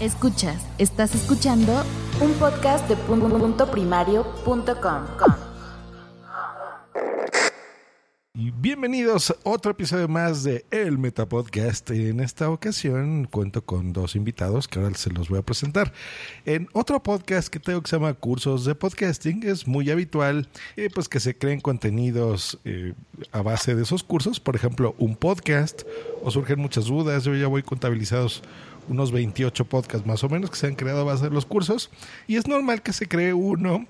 Escuchas, estás escuchando un podcast de punto primario.com. Y bienvenidos a otro episodio más de El Meta Podcast. En esta ocasión cuento con dos invitados que ahora se los voy a presentar. En otro podcast que tengo que se llama Cursos de Podcasting es muy habitual eh, pues que se creen contenidos eh, a base de esos cursos. Por ejemplo, un podcast o surgen muchas dudas. Yo ya voy contabilizados unos 28 podcasts más o menos que se han creado a base de los cursos. Y es normal que se cree uno.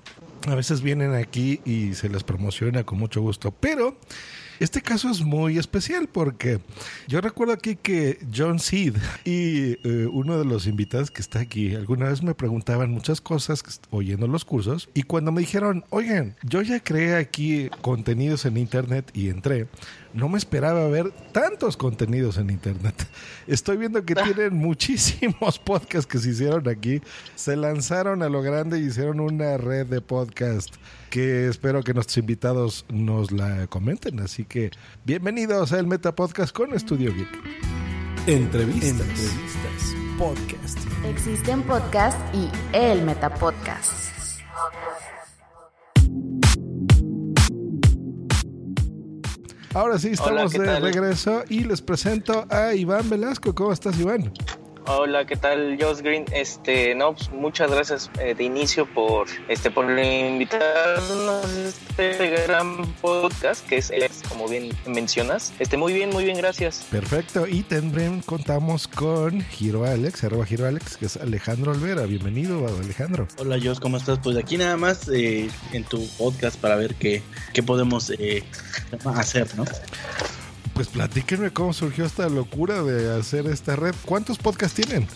A veces vienen aquí y se les promociona con mucho gusto. Pero este caso es muy especial porque yo recuerdo aquí que John Seed y eh, uno de los invitados que está aquí alguna vez me preguntaban muchas cosas oyendo los cursos y cuando me dijeron, oigan, yo ya creé aquí contenidos en internet y entré, no me esperaba ver tantos contenidos en internet. Estoy viendo que tienen muchísimos podcasts que se hicieron aquí. Se lanzaron a lo grande y hicieron una red de podcast que espero que nuestros invitados nos la comenten. Así que bienvenidos al Meta Podcast con Estudio Geek. Entrevistas. Entrevistas. Podcast. Existen podcasts y el Meta Podcast. Ahora sí, estamos de regreso y les presento a Iván Velasco. ¿Cómo estás, Iván? Hola, ¿qué tal, Josh Green? Este, no, pues, muchas gracias eh, de inicio por este por invitarnos a este gran podcast que es, como bien mencionas. Este, muy bien, muy bien, gracias. Perfecto. Y también contamos con Giro Alex, arroba Giro Alex, que es Alejandro Olvera. Bienvenido, Alejandro. Hola, Josh, ¿cómo estás? Pues aquí nada más eh, en tu podcast para ver qué, qué podemos eh, hacer, ¿no? Pues platíquenme cómo surgió esta locura de hacer esta red. ¿Cuántos podcasts tienen?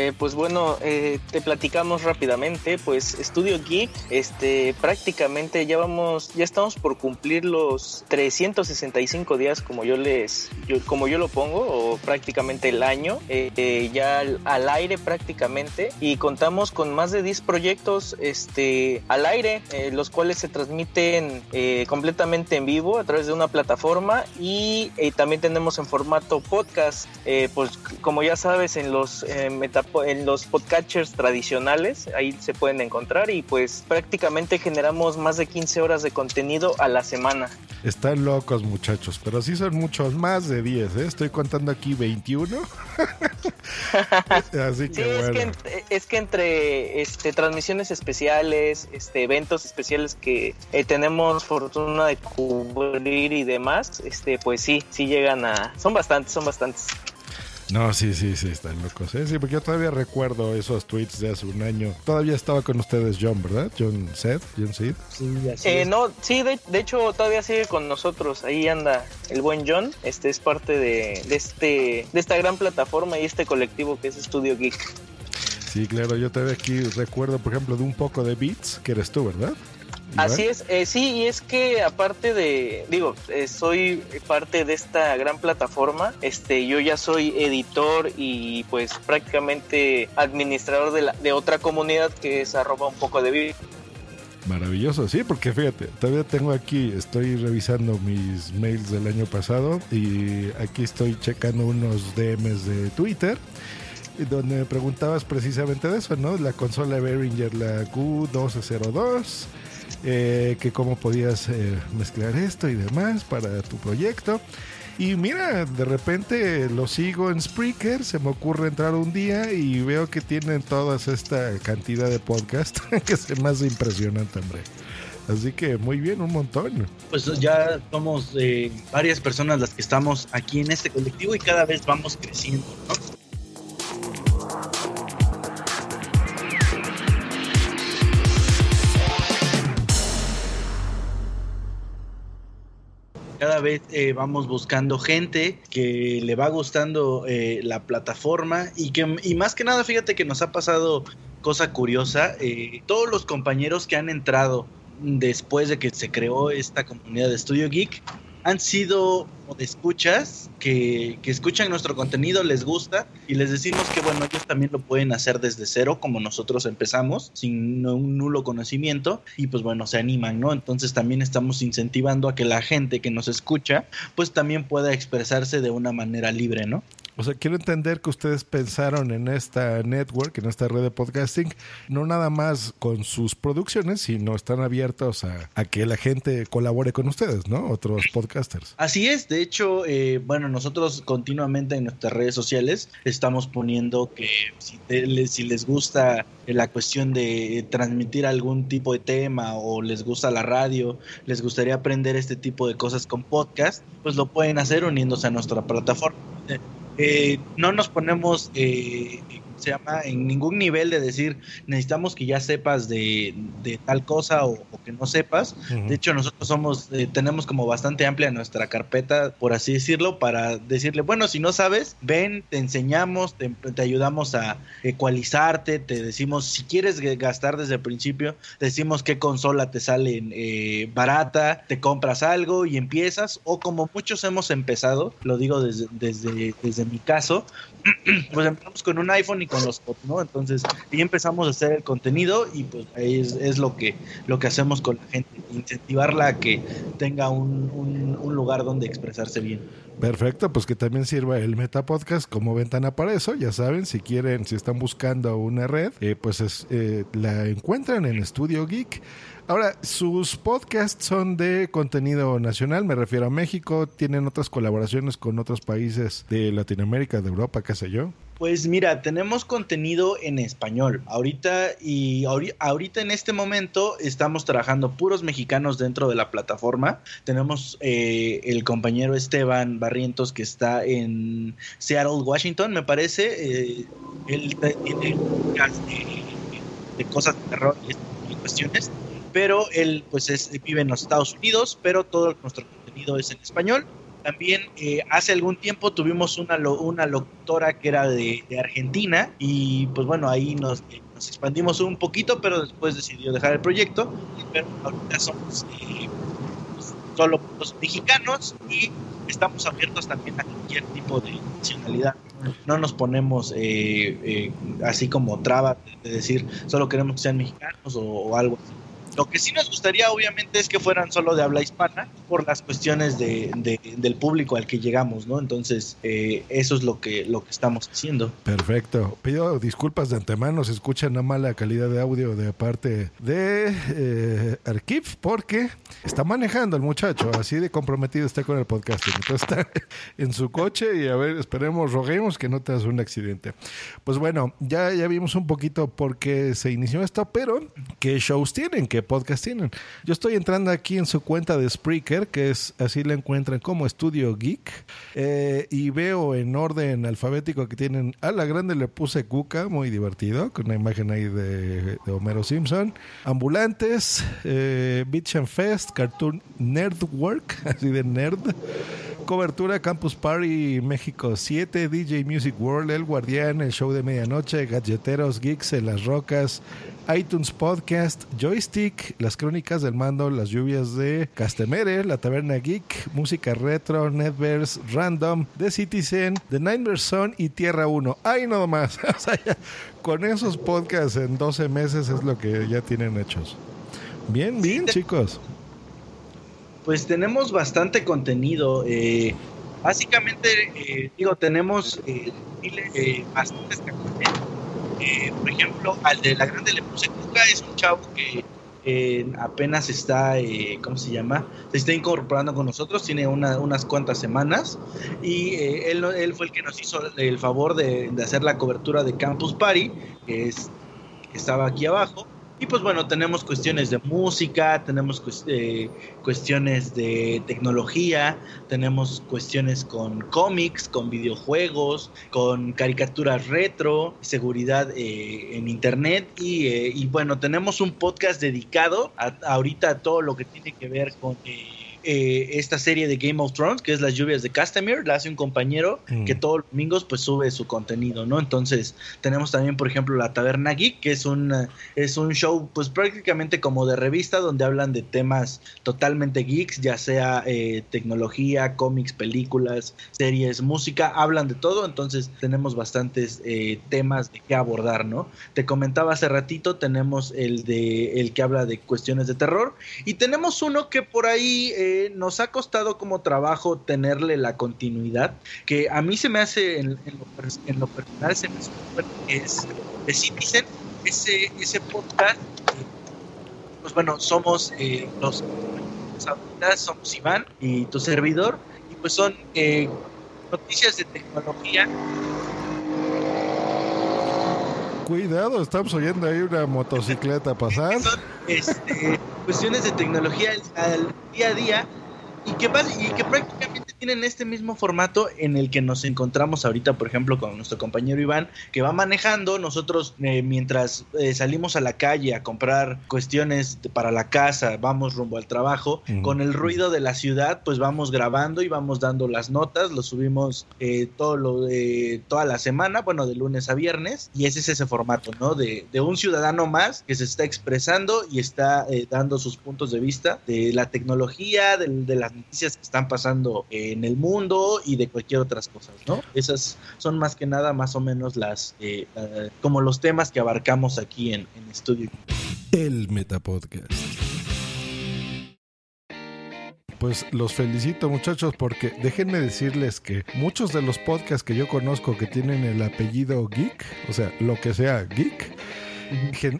Eh, pues bueno, eh, te platicamos rápidamente. Pues Estudio Geek, este, prácticamente ya vamos, ya estamos por cumplir los 365 días, como yo les, como yo lo pongo, o prácticamente el año, eh, ya al, aire prácticamente, y contamos con más de 10 proyectos, este, al aire, los cuales se transmiten completamente en vivo a través de una plataforma y también tenemos en formato podcast, pues como ya sabes en los meta en los podcatchers tradicionales, ahí se pueden encontrar y pues prácticamente generamos más de 15 horas de contenido a la semana. Están locos muchachos, pero sí son muchos más de 10, ¿eh? estoy contando aquí 21. Así que sí, es, que, es que entre este, transmisiones especiales, este, eventos especiales que eh, tenemos fortuna de cubrir y demás, este, pues sí, sí llegan a... Son bastantes, son bastantes. No, sí, sí, sí, están locos. ¿eh? Sí, porque yo todavía recuerdo esos tweets de hace un año. Todavía estaba con ustedes John, ¿verdad? John Seth, John Sid. Sí, así eh, No, sí, de, hecho todavía sigue con nosotros. Ahí anda el buen John. Este es parte de, de, este, de esta gran plataforma y este colectivo que es Studio Geek. Sí, claro, yo todavía aquí recuerdo, por ejemplo, de un poco de Beats, que eres tú, ¿verdad? Así es, eh, sí, y es que aparte de, digo, eh, soy parte de esta gran plataforma, este, yo ya soy editor y pues prácticamente administrador de, la, de otra comunidad que es arroba un poco de vida. Maravilloso, sí, porque fíjate, todavía tengo aquí, estoy revisando mis mails del año pasado y aquí estoy checando unos DMs de Twitter donde me preguntabas precisamente de eso, ¿no? La consola Behringer, la Q1202 eh, que cómo podías eh, mezclar esto y demás para tu proyecto. Y mira, de repente lo sigo en Spreaker, se me ocurre entrar un día y veo que tienen toda esta cantidad de podcast que es más impresionante, hombre. Así que muy bien, un montón. Pues ya somos eh, varias personas las que estamos aquí en este colectivo y cada vez vamos creciendo, ¿no? Cada vez eh, vamos buscando gente que le va gustando eh, la plataforma y que y más que nada fíjate que nos ha pasado cosa curiosa eh, todos los compañeros que han entrado después de que se creó esta comunidad de Studio Geek han sido de escuchas que, que, escuchan nuestro contenido, les gusta y les decimos que bueno, ellos también lo pueden hacer desde cero como nosotros empezamos, sin un nulo conocimiento y pues bueno, se animan, ¿no? Entonces también estamos incentivando a que la gente que nos escucha pues también pueda expresarse de una manera libre, ¿no? O sea, quiero entender que ustedes pensaron en esta network, en esta red de podcasting, no nada más con sus producciones, sino están abiertos a, que la gente colabore con ustedes, ¿no? Otros podcasters. Así es, de hecho, eh, bueno, nosotros continuamente en nuestras redes sociales estamos poniendo que si, te, si les gusta la cuestión de transmitir algún tipo de tema o les gusta la radio, les gustaría aprender este tipo de cosas con podcast, pues lo pueden hacer uniéndose a nuestra plataforma. Eh, no nos ponemos eh, se llama en ningún nivel de decir necesitamos que ya sepas de, de tal cosa o, que no sepas. De hecho, nosotros somos, eh, tenemos como bastante amplia nuestra carpeta, por así decirlo, para decirle, bueno, si no sabes, ven, te enseñamos, te, te ayudamos a ecualizarte, te decimos, si quieres gastar desde el principio, decimos qué consola te sale eh, barata, te compras algo y empiezas, o como muchos hemos empezado, lo digo desde, desde, desde mi caso, pues empezamos con un iPhone y con los fotos, ¿no? Entonces, y empezamos a hacer el contenido y pues ahí es, es, lo que lo que hacemos con la gente, incentivarla a que tenga un, un, lugar donde expresarse bien. Perfecto, pues que también sirva el Meta Podcast como ventana para eso. Ya saben, si quieren, si están buscando una red, eh, pues es, eh, la encuentran en Studio Geek. Ahora, sus podcasts son de contenido nacional, me refiero a México, tienen otras colaboraciones con otros países de Latinoamérica, de Europa, qué sé yo. Pues mira, tenemos contenido en español. Ahorita y ahorita en este momento estamos trabajando puros mexicanos dentro de la plataforma. Tenemos eh, el compañero Esteban Barrientos que está en Seattle, Washington, me parece. Eh, él tiene de, cosas de terror y cuestiones. Pero él pues es, vive en los Estados Unidos, pero todo nuestro contenido es en español. También eh, hace algún tiempo tuvimos una, una locutora que era de, Argentina y pues bueno, ahí nos, eh, nos, expandimos un poquito, pero después decidió dejar el proyecto. Pero ahorita somos eh, pues, solo los mexicanos y estamos abiertos también a cualquier tipo de nacionalidad. No nos ponemos así como traba de decir solo queremos que sean mexicanos o, o algo así. Lo que sí nos gustaría, obviamente, es que fueran solo de habla hispana por las cuestiones de, de, del público al que llegamos, ¿no? Entonces, eh, eso es lo que, lo que estamos haciendo. Perfecto. Pido disculpas de antemano si escuchan una mala calidad de audio de parte de eh, Arquiv, porque está manejando el muchacho, así de comprometido está con el podcasting. Entonces está en su coche y a ver, esperemos, roguemos que no te hagas un accidente. Pues bueno, ya, ya vimos un poquito por qué se inició esto, pero ¿qué shows tienen? ¿Qué podcast tienen? Yo estoy entrando aquí en su cuenta de Spreaker, que es así la encuentran como Estudio Geek, eh, y veo en orden alfabético que tienen a la grande le puse Cuca, muy divertido, con una imagen ahí de, Homero Simpson, Ambulantes, eh, Beach and Fest, Cartoon Nerdwork, así de nerd. Cobertura Campus Party México 7, DJ Music World, El Guardián, El Show de Medianoche, Gadgeteros, Geeks en las Rocas, iTunes Podcast, Joystick, Las Crónicas del Mando, Las Lluvias de Castemere, La Taberna Geek, Música Retro, Netverse, Random, The Citizen, The Nightmare Zone y Tierra 1. ¡Ay, no más! o sea, ya, con esos podcasts en 12 meses es lo que ya tienen hechos. Bien, bien, sí, chicos. Pues tenemos bastante contenido. Eh, básicamente, eh, digo, tenemos eh, bastantes canales. por ejemplo, al de la grande le puse Cuca, es un chavo que eh, apenas está, eh, ¿cómo se llama? Se está incorporando con nosotros, tiene una- unas cuantas semanas y eh, él, fue el que nos hizo el favor de, hacer la cobertura de Campus Party, que estaba aquí abajo. Y pues bueno, tenemos cuestiones de música, tenemos eh, cuestiones de tecnología, tenemos cuestiones con cómics, con videojuegos, con caricaturas retro, seguridad eh, en internet. Y, eh, y bueno, tenemos un podcast dedicado a, ahorita a todo lo que tiene que ver con... eh, eh, esta serie de Game of Thrones, que es Las lluvias de Castamere, la hace un compañero Mm. que todos los domingos pues sube su contenido, ¿no? Entonces tenemos también, por ejemplo, La Taberna Geek, que es un, eh, es un show pues prácticamente como de revista donde hablan de temas totalmente geeks, ya sea eh, tecnología, cómics, películas, series, música, hablan de todo, entonces tenemos bastantes eh, temas de qué abordar, ¿no? Te comentaba hace ratito, tenemos el de el que habla de cuestiones de terror y tenemos uno que por ahí nos ha costado como trabajo tenerle la continuidad, que a mí se me hace en, en lo, en lo personal se me hace es de Citizen, ese, ese podcast, eh, pues bueno, somos eh, los ahorita somos Iván y tu servidor, y pues son eh, noticias de tecnología Cuidado, estamos oyendo ahí una motocicleta pasar. son este, cuestiones de tecnología al, día a día y que, y que prácticamente tienen este mismo formato en el que nos encontramos ahorita, por ejemplo, con nuestro compañero Iván, que va manejando. Nosotros, eh, mientras eh, salimos a la calle a comprar cuestiones para la casa, vamos rumbo al trabajo, con el ruido de la ciudad, pues vamos grabando y vamos dando las notas, lo subimos eh, todo lo de toda la semana, bueno, de lunes a viernes, y ese es ese formato, ¿no? De, de un ciudadano más que se está expresando y está eh, dando sus puntos de vista de la tecnología, de, de las noticias que están pasando en el mundo y de cualquier otras cosas, ¿no? Esas son más que nada más o menos las, eh, como los temas que abarcamos aquí en, en Estudio. El Metapodcast. Pues los felicito muchachos porque déjenme decirles que muchos de los podcasts que yo conozco que tienen el apellido geek, o sea, lo que sea geek,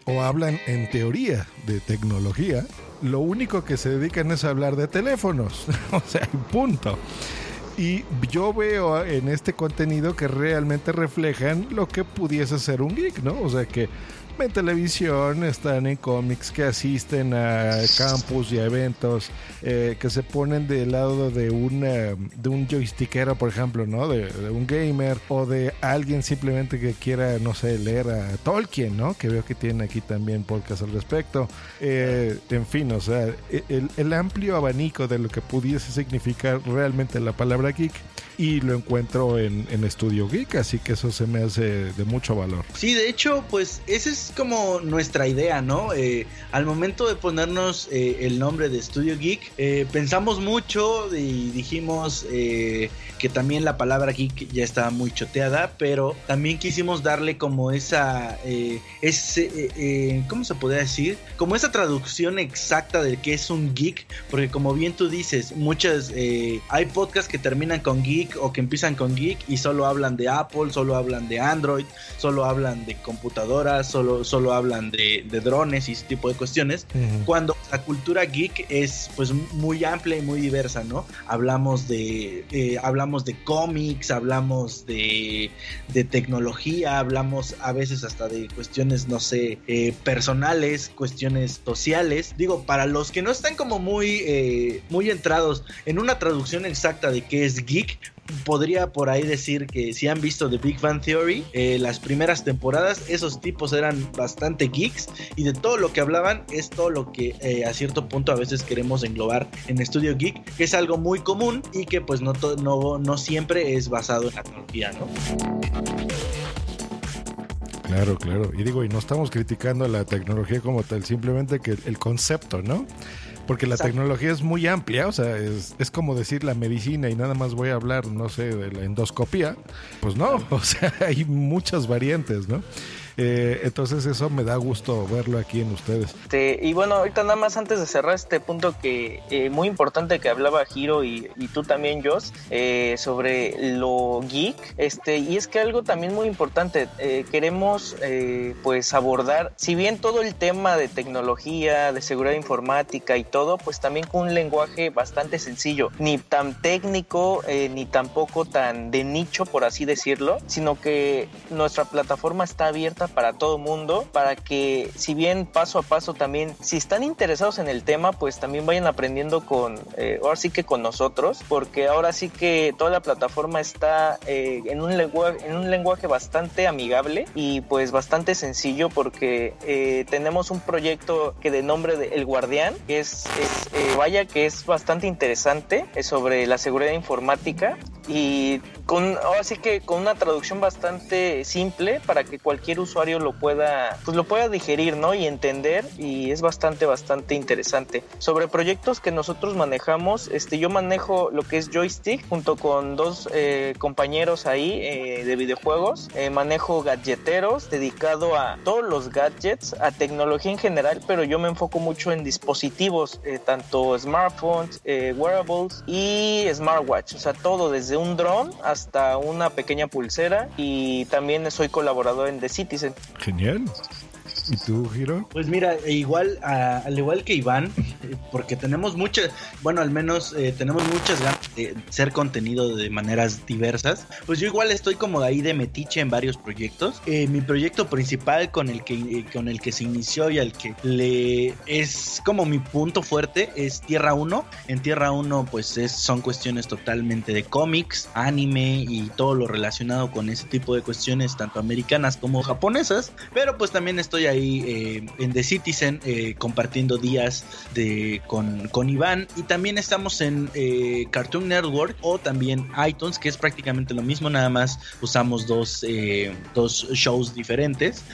o hablan en teoría de tecnología, lo único que se dedican es a hablar de teléfonos, o sea, punto. Y yo veo en este contenido que realmente reflejan lo que pudiese ser un geek, ¿no? O sea que ven televisión, están en cómics, que asisten a campus y a eventos, eh, que se ponen del lado de un, eh, de un joystickero, por ejemplo, ¿no? De, un gamer o de alguien simplemente que quiera, no sé, leer a Tolkien, ¿no? Que veo que tiene aquí también podcast al respecto. Eh, en fin, o sea, el, el amplio abanico de lo que pudiese significar realmente la palabra geek y lo encuentro en, en Estudio Geek, así que eso se me hace de mucho valor. Sí, de hecho, pues esa es como nuestra idea, ¿no? Eh, al momento de ponernos eh, el nombre de Studio Geek, eh, pensamos mucho y dijimos eh, que también la palabra geek ya estaba muy choteada, pero también quisimos darle como esa, ese, ¿cómo se podría decir? Como esa traducción exacta de qué es un geek, porque como bien tú dices, muchas, hay podcasts que terminan con geek o que empiezan con geek y solo hablan de Apple, solo hablan de Android, solo hablan de computadoras, solo, solo hablan de, de drones y ese tipo de cuestiones. Cuando la cultura geek es pues muy amplia y muy diversa, ¿no? Hablamos de eh, hablamos de cómics, hablamos de, de tecnología, hablamos a veces hasta de cuestiones, no sé, eh, personales, cuestiones sociales. Digo, para los que no están como muy, eh, muy entrados en una traducción exacta de qué es geek, podría por ahí decir que si han visto The Big Bang Theory, eh, las primeras temporadas, esos tipos eran bastante geeks y de todo lo que hablaban es todo lo que eh, a cierto punto a veces queremos englobar en Estudio Geek, que es algo muy común y que pues no, no, no siempre es basado en la tecnología, ¿no? Claro, claro. Y digo, y no estamos criticando la tecnología como tal, simplemente que el concepto, ¿no? Porque la Exacto. tecnología es muy amplia, o sea, es, es como decir la medicina y nada más voy a hablar, no sé, de la endoscopía. Pues no, o sea, hay muchas variantes, ¿no? Eh, entonces eso me da gusto verlo aquí en ustedes. Y bueno, ahorita nada más antes de cerrar este punto que eh, muy importante que hablaba Hiro y, y tú también, Joss, eh, sobre lo geek. Este, y es que algo también muy importante, eh, queremos eh, pues abordar, si bien todo el tema de tecnología, de seguridad informática y todo, pues también con un lenguaje bastante sencillo, ni tan técnico, ni tampoco tan de nicho, por así decirlo, sino que nuestra plataforma está abierta para todo mundo, para que si bien paso a paso también, si están interesados en el tema, pues también vayan aprendiendo con, eh, ahora sí que con nosotros, porque ahora sí que toda la plataforma está eh, en, un lenguaje, en un lenguaje bastante amigable y pues bastante sencillo porque eh, tenemos un proyecto que de nombre de El Guardián, que es, es, eh, vaya que es bastante interesante es sobre la seguridad informática y con ahora sí que con una traducción bastante simple para que cualquier usuario lo pueda pues lo pueda digerir no y entender y es bastante bastante interesante. Sobre proyectos que nosotros manejamos este yo manejo lo que es joystick junto con dos eh, compañeros ahí eh, de videojuegos. Eh, manejo gadgeteros dedicado a todos los gadgets a tecnología en general pero yo me enfoco mucho en dispositivos tanto smartphones wearables y smartwatch o sea todo desde un dron hasta una pequeña pulsera y también soy colaborador en The Citizen. Genial. ¿Y tú, Giro? Pues mira, igual, a- al igual que Iván, eh, porque tenemos muchas, bueno, al menos eh, tenemos muchas ganas de hacer contenido de maneras diversas, pues yo igual estoy como ahí de metiche en varios proyectos. Eh, mi proyecto principal con el que con el que se inició y al que le es como mi punto fuerte es Tierra 1. En Tierra 1 pues es, son cuestiones totalmente de cómics, anime y todo lo relacionado con ese tipo de cuestiones tanto americanas como japonesas, pero pues también estoy ahí eh, en The Citizen eh, compartiendo días de, con, con Iván. Y también estamos en eh, Cartoon Network o también iTunes que es prácticamente lo mismo nada más usamos dos, dos shows diferentes.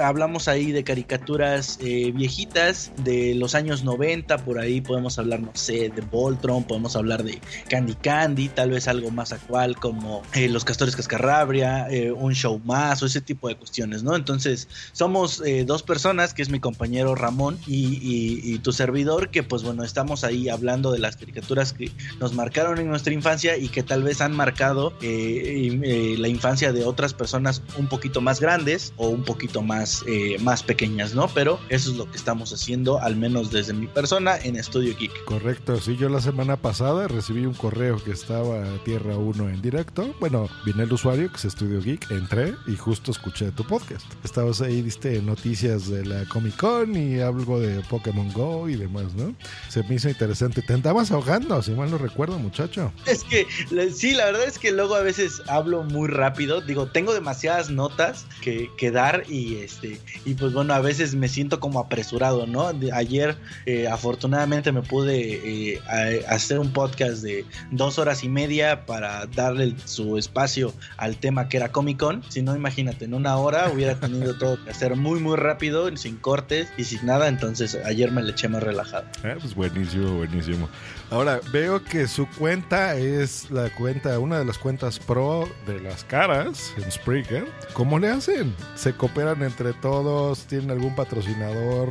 Hablamos ahí de caricaturas viejitas de los años 90 por ahí podemos hablar no sé de Voltron podemos hablar de Candy Candy tal vez algo más actual como Los Castores Cascarrabia eh, un show más o ese tipo de cuestiones no entonces somos eh, dos personas, que es mi compañero Ramón y, tu servidor, que pues bueno, estamos ahí hablando de las caricaturas que nos marcaron en nuestra infancia y que tal vez han marcado eh, eh, la infancia de otras personas un poquito más grandes o un poquito más, más pequeñas, ¿no? Pero eso es lo que estamos haciendo, al menos desde mi persona, en Estudio Geek. Correcto, sí, yo la semana pasada recibí un correo que estaba Tierra 1 en directo. Bueno, vine el usuario, que es Estudio Geek, entré y justo escuché tu podcast. Estabas ahí, diste noticias de la Comic Con y algo de Pokémon Go y demás, ¿no? Se me hizo interesante. Te andabas ahogando, si mal no recuerdo, muchacho. Es que sí, la verdad es que luego a veces hablo muy rápido. Digo, tengo demasiadas notas que, dar y este y pues bueno, a veces me siento como apresurado, ¿no? Ayer eh, afortunadamente me pude eh, hacer un podcast de dos horas y media para darle su espacio al tema que era Comic Con. Si no, imagínate, en una hora hubiera tenido todo que hacer muy muy rápido, sin cortes y sin nada. Entonces ayer me le eché más relajado. Ah, pues buenísimo, buenísimo. Ahora, veo que su cuenta es la cuenta, una de las cuentas pro de las caras en Spreaker. ¿Cómo le hacen? ¿Se cooperan entre todos? ¿Tienen algún patrocinador?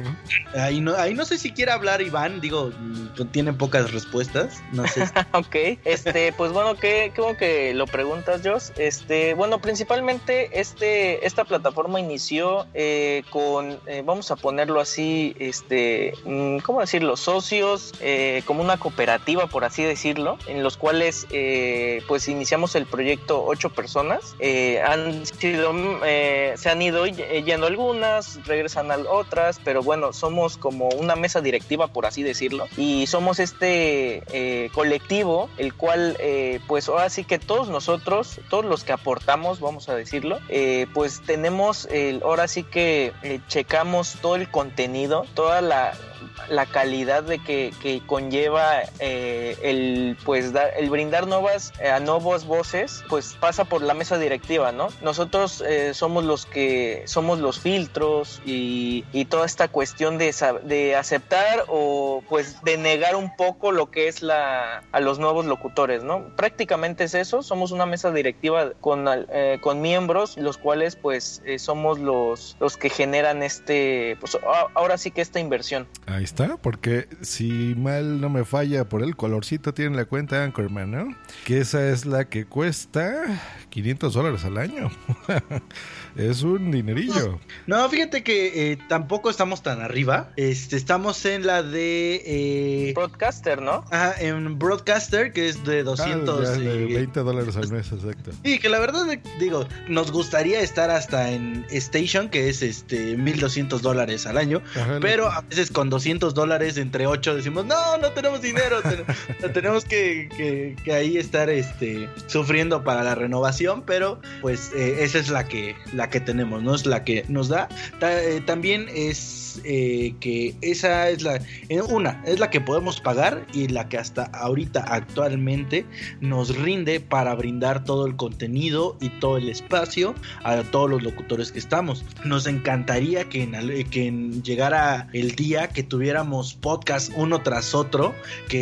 Ahí no, ahí no sé si quiere hablar Iván, digo, mm, tienen pocas respuestas, no sé. ok, este, pues bueno, qué, qué bueno que lo preguntas, Joss. Este, bueno, principalmente este, esta plataforma inició eh, con, eh, vamos a ponerlo así, este, mm, ¿cómo decirlo? Socios, eh, como una cooperativa, por así decirlo, en los cuales, eh, pues iniciamos el proyecto ocho personas. Eh, han sido, eh, se han ido yendo algunas, regresan a otras, pero bueno, somos como una mesa directiva, por así decirlo, y somos este colectivo, el cual, pues ahora sí que todos nosotros, todos los que aportamos, vamos a decirlo, pues tenemos, el, ahora sí que checamos todo el contenido, toda la la calidad de que conlleva eh, el pues dar, el brindar nuevas a nuevas voces pues pasa por la mesa directiva no nosotros eh, somos los que somos los filtros y, y toda esta cuestión de, de, aceptar o pues de negar un poco lo que es la a los nuevos locutores no prácticamente es eso somos una mesa directiva con eh, con miembros los cuales pues eh, somos los los que generan este pues ahora sí que esta inversión. Ahí está porque si mal no me falla por el colorcito tienen la cuenta Anchorman no que esa es la que cuesta 500 dólares al año es un dinerillo. No, fíjate que eh, tampoco estamos tan arriba. Este, estamos en la de... Eh, Broadcaster, ¿no? Ajá, en Broadcaster, que es de 200... Ah, de 20 dólares al mes, exacto. Y que la verdad, digo, nos gustaría estar hasta en Station, que es este 1200 dólares al año. pero a veces con 200 dólares entre 8 decimos, no, no tenemos dinero. Tenemos que, que, ahí estar este, sufriendo para la renovación, pero pues eh, esa es la que la que tenemos, no es la que nos da. Eh, también es eh, que esa es la, una, es la que podemos pagar y la que hasta ahorita actualmente nos rinde para brindar todo el contenido y todo el espacio a todos los locutores que estamos. Nos encantaría que, que llegara el día que tuviéramos podcast uno tras otro, que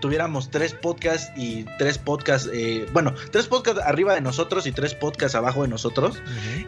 tuviéramos tres podcasts y tres podcasts, bueno, tres podcasts arriba de nosotros y tres podcasts abajo de nosotros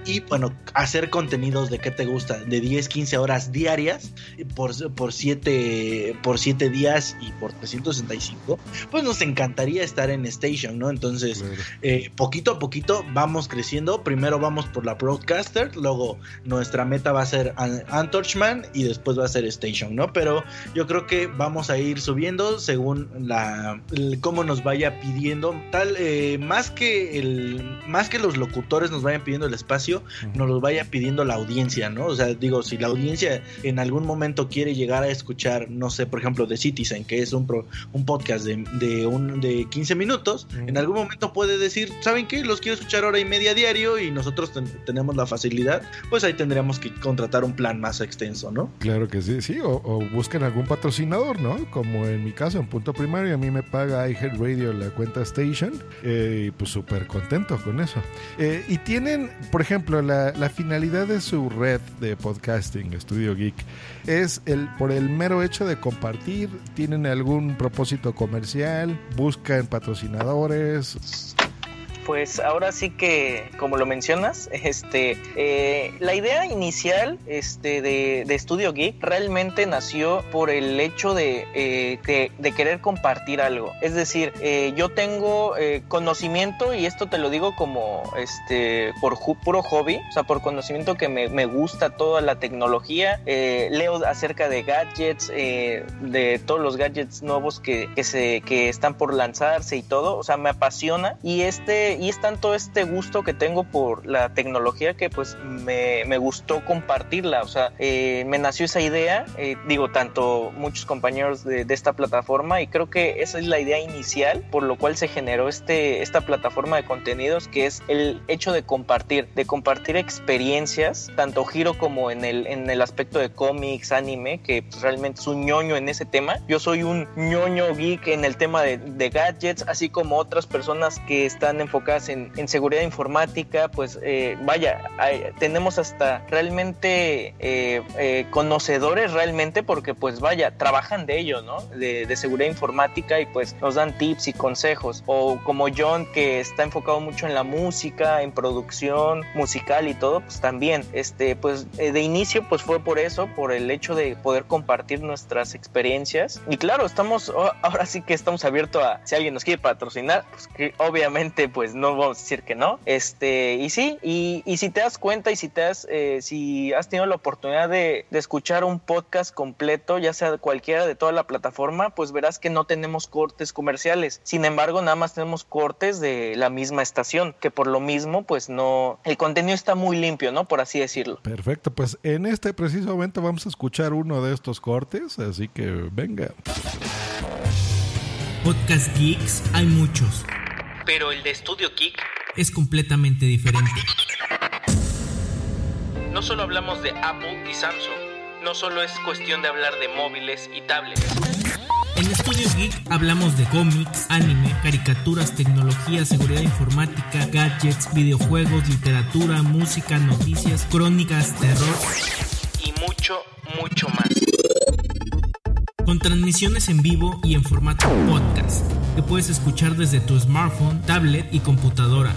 y bueno, hacer contenidos de qué te gusta, de 10, 15 horas diarias por, por, 7, por 7 días y por 365, pues nos encantaría estar en Station, ¿no? Entonces, eh, poquito a poquito vamos creciendo. Primero vamos por la Broadcaster, luego nuestra meta va a ser Antorchman y después va a ser Station, ¿no? Pero yo creo que vamos a ir subiendo según la cómo nos vaya pidiendo, tal, eh, más que el, más que los locutores nos vayan pidiendo el espacio nos lo vaya pidiendo la audiencia, ¿no? O sea, digo, si la audiencia en algún momento quiere llegar a escuchar, no sé, por ejemplo, The Citizen, que es un, un podcast de, de, un, de 15 minutos, en algún momento puede decir, ¿saben qué? Los quiero escuchar hora y media diario y nosotros tenemos la facilidad, pues ahí tendríamos que contratar un plan más extenso, ¿no? Claro que sí, sí, o, busquen algún patrocinador, ¿no? Como en mi caso, en Punto Primario, a mí me paga Radio la cuenta Station, eh, y pues súper contento con eso. Eh, y tienen, por ejemplo, ejemplo, la, finalidad de su red de podcasting, Studio Geek, es el por el mero hecho de compartir, tienen algún propósito comercial, buscan patrocinadores. Pues ahora sí que, como lo mencionas, este, eh, la idea inicial este, de, de, Studio Geek realmente nació por el hecho de, eh, de, querer compartir algo. Es decir, eh, yo tengo conocimiento, y esto te lo digo como este, por puro hobby, o sea, por conocimiento que me, me gusta toda la tecnología, leo acerca de gadgets, de todos los gadgets nuevos que, que, se, que están por lanzarse y todo, o sea, me apasiona. Y este y es tanto este gusto que tengo por la tecnología que pues me, me gustó compartirla, o sea, eh, me nació esa idea, eh, digo, tanto muchos compañeros de, de, esta plataforma y creo que esa es la idea inicial por lo cual se generó este, esta plataforma de contenidos que es el hecho de compartir, de compartir experiencias, tanto giro como en el, en el aspecto de cómics, anime, que pues, realmente es un ñoño en ese tema. Yo soy un ñoño geek en el tema de, de gadgets, así como otras personas que están enfocadas en, seguridad informática, pues eh, vaya, tenemos hasta realmente eh, eh, conocedores realmente porque pues vaya, trabajan de ello, ¿no? De, seguridad informática y pues nos dan tips y consejos. O como John que está enfocado mucho en la música, en producción musical y todo, pues también, este, pues de inicio pues fue por eso, por el hecho de poder compartir nuestras experiencias. Y claro, estamos, ahora sí que estamos abiertos a, si alguien nos quiere patrocinar, pues que obviamente pues no vamos a decir que no. Este, y sí, y, y si te das cuenta y si te has, eh, si has tenido la oportunidad de, de, escuchar un podcast completo, ya sea cualquiera de toda la plataforma, pues verás que no tenemos cortes comerciales. Sin embargo, nada más tenemos cortes de la misma estación, que por lo mismo, pues no, el contenido está muy limpio, ¿no? Por así decirlo. Perfecto, pues en este preciso momento vamos a escuchar uno de estos cortes, así que venga. Podcast Geeks hay muchos pero el de Studio Kick es completamente diferente. No solo hablamos de Apple y Samsung, no solo es cuestión de hablar de móviles y tablets. En Estudio Geek hablamos de cómics, anime, caricaturas, tecnología, seguridad informática, gadgets, videojuegos, literatura, música, noticias, crónicas, terror y mucho, mucho más. Con transmisiones en vivo y en formato podcast, que puedes escuchar desde tu smartphone, tablet y computadora.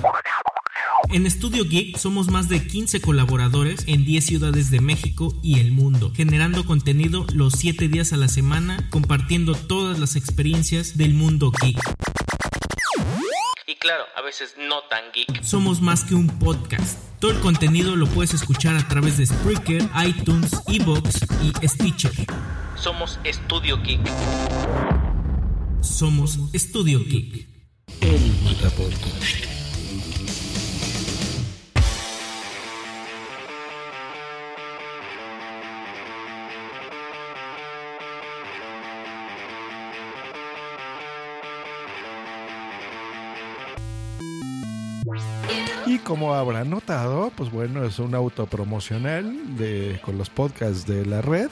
En Estudio Geek somos más de 15 colaboradores en 10 ciudades de México y el mundo, generando contenido los 7 días a la semana, compartiendo todas las experiencias del mundo geek. Y claro, a veces no tan geek. Somos más que un podcast. Todo el contenido lo puedes escuchar a través de Spreaker, iTunes, Evox y Stitcher. Somos Estudio Geek. Somos Estudio Geek. El Metapodcast. Y como habrán notado, pues bueno, es un autopromocional de, con los podcasts de la red.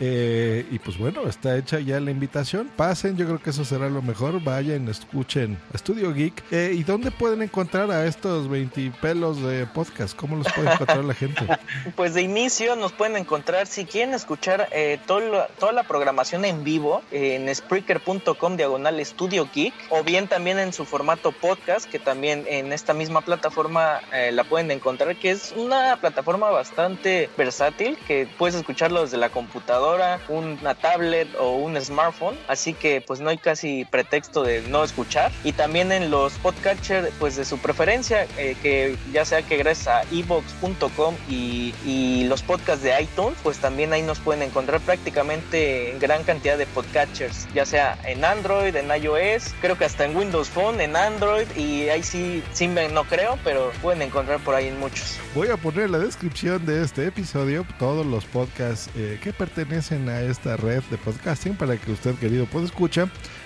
Eh, y pues bueno, está hecha ya la invitación. Pasen, yo creo que eso será lo mejor. Vayan, escuchen Studio Geek. Eh, ¿Y dónde pueden encontrar a estos 20 pelos de podcast? ¿Cómo los puede encontrar la gente? Pues de inicio nos pueden encontrar, si quieren escuchar eh, todo toda la programación en vivo, eh, en Spreaker.com diagonal Studio Geek, o bien también en su formato podcast, que también en esta misma plataforma eh, la pueden encontrar, que es una plataforma bastante versátil, que puedes escucharlo desde la computadora, una tablet o un smartphone, así que pues no hay casi pretexto de no escuchar. Y también en los podcatchers pues de su preferencia, eh, que ya sea que gracias a evox.com y, y los podcasts de iTunes, pues también ahí nos pueden encontrar prácticamente en gran cantidad de podcatchers, ya sea en Android, en iOS, creo que hasta en Windows Phone, en Android y ahí sí, sí no creo, pero pueden encontrar por ahí en muchos. Voy a poner en la descripción de este episodio todos los podcasts eh, que pertenecen a esta red de podcasting para que usted, querido, pues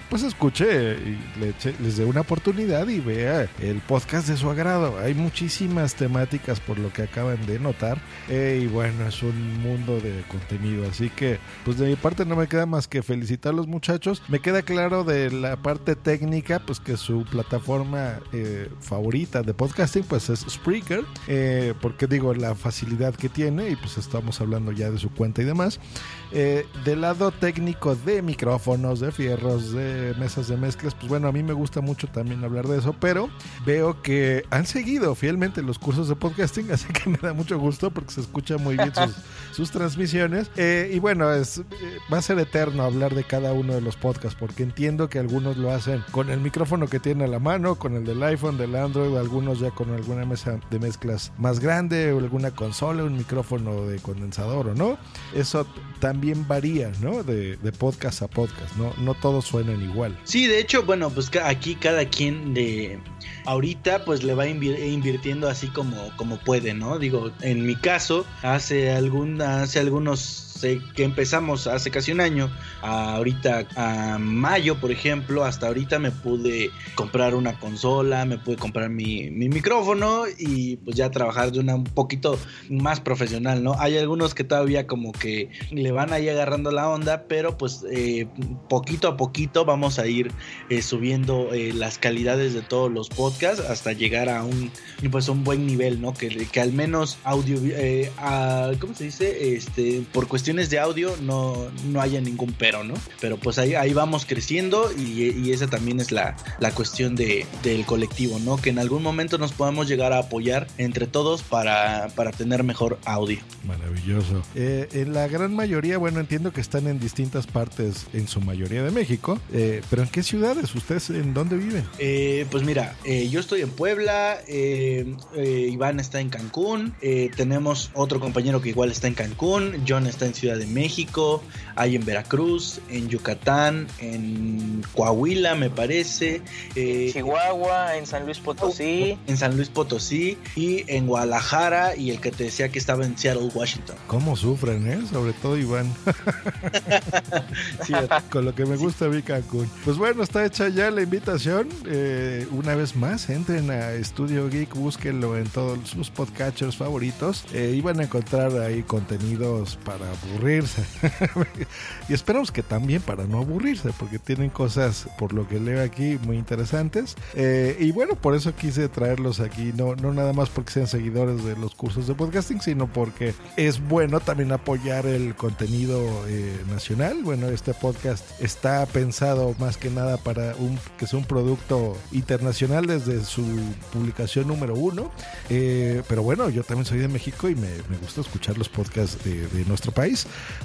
pues escuche y le eche- les dé una oportunidad y vea el podcast de su agrado. Hay muchísimas temáticas por lo que acaban de notar eh, y bueno, es un mundo de contenido. Así que, pues de mi parte no me queda más que felicitar a los muchachos. Me queda claro de la parte técnica, pues que su plataforma eh, favorita de podcasting, pues es Spreaker, eh, porque digo la facilidad que tiene y pues estamos hablando ya de su cuenta y demás. Eh, del lado técnico de micrófonos, de fierros, de mesas de mezclas, pues bueno, a mí me gusta mucho también hablar de eso, pero veo que han seguido fielmente los cursos de podcasting, así que me da mucho gusto porque se escucha muy bien sus, sus transmisiones. Eh, y bueno, es, eh, va a ser eterno hablar de cada uno de los podcasts, porque entiendo que algunos lo hacen con el micrófono que tiene a la mano, con el del iPhone, del Android, algunos ya con alguna mesa de mezclas más grande o alguna consola, un micrófono de condensador o no. Eso t- también varía, ¿no? De, podcast a podcast, ¿no? No todos suenan igual. Sí, de hecho, bueno, pues aquí cada quien de ahorita pues le va invir- invirtiendo así como, como puede, ¿no? Digo, en mi caso, hace algún, hace algunos sé que empezamos hace casi un año, ahorita a mayo, por ejemplo, hasta ahorita me pude comprar una consola, me pude comprar mi, mi micrófono y pues ya trabajar de una un poquito más profesional, ¿no? Hay algunos que todavía como que le van ahí agarrando la onda, pero pues eh, poquito a poquito vamos a ir eh, subiendo eh, las calidades de todos los podcasts hasta llegar a un pues un buen nivel, ¿no? Que, que al menos audio, eh, a- ¿cómo se dice? Este, por cuestiones de audio no, no haya ningún pero, ¿no? Pero pues ahí, ahí vamos creciendo y, y esa también es la, la cuestión de, del colectivo, ¿no? Que en algún momento nos podamos llegar a apoyar entre todos para, para tener mejor audio. Maravilloso. Eh, en la gran mayoría, bueno, entiendo que están en distintas partes, en su mayoría de México, eh, pero ¿en qué ciudades? ¿Ustedes en dónde viven? Eh, pues mira, eh, yo estoy en Puebla, Iván está en Cancún, tenemos otro compañero que igual está en Cancún, John está en Ciudad de México, hay en Veracruz, en Yucatán, en Coahuila me parece, eh, Chihuahua, en San Luis Potosí. en San Luis Potosí y en Guadalajara y el que te decía que estaba en Seattle, Washington. ¿Cómo sufren, eh? Sobre todo Iván. Sí, Con lo que me gusta vi Cancún. Pues bueno, está hecha ya la invitación. Eh, una vez más, entren a Studio Geek, búsquenlo en todos sus podcatchers favoritos. Eh, y van a encontrar ahí contenidos para aburrirse. y esperamos que también para no aburrirse, porque tienen cosas, por lo que leo aquí, muy interesantes. Eh, y bueno, por eso quise traerlos aquí, no, no nada más porque sean seguidores de los cursos de podcasting, sino porque es bueno también apoyar el contenido eh, nacional. Bueno, este podcast está pensado más que nada para un, que sea un producto internacional desde su publicación número uno. Eh, pero bueno, yo también soy de México y me, me gusta escuchar los podcasts de, de, nuestro país.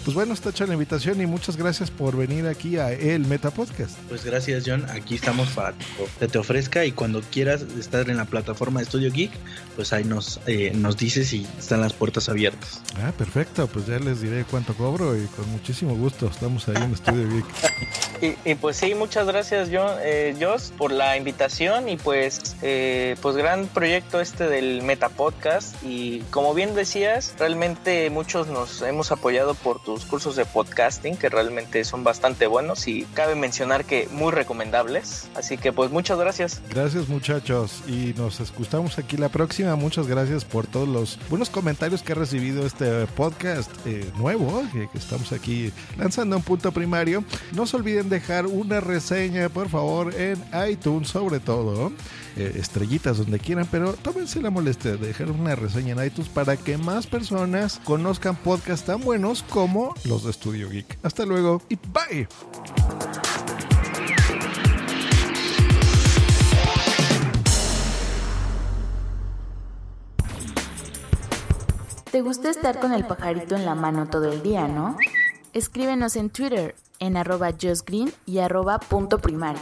Pues bueno, está hecha la invitación y muchas gracias por venir aquí a El Meta Podcast. Pues gracias, John. Aquí estamos para que te ofrezca y cuando quieras estar en la plataforma de Studio Geek, pues ahí nos, eh, nos dices y están las puertas abiertas. Ah, perfecto. Pues ya les diré cuánto cobro y con muchísimo gusto estamos ahí en Studio Geek. Y, y, pues sí, muchas gracias, John, eh, por la invitación y pues, eh, pues gran proyecto este del Meta Podcast. Y como bien decías, realmente muchos nos hemos apoyado por tus cursos de podcasting, que realmente son bastante buenos y cabe mencionar que muy recomendables. Así que pues muchas gracias. Gracias muchachos y nos escuchamos aquí la próxima. Muchas gracias por todos los buenos comentarios que ha recibido este podcast eh, nuevo que, que estamos aquí lanzando un punto primario. No se olviden dejar una reseña, por favor, en iTunes, sobre todo. Eh, estrellitas donde quieran, pero tómense la molestia de dejar una reseña en iTunes para que más personas conozcan podcasts tan buenos como los de Studio Geek. Hasta luego y bye. ¿Te gusta estar con el pajarito en la mano todo el día, no? Escríbenos en Twitter en arroba justgreen y arroba punto primario.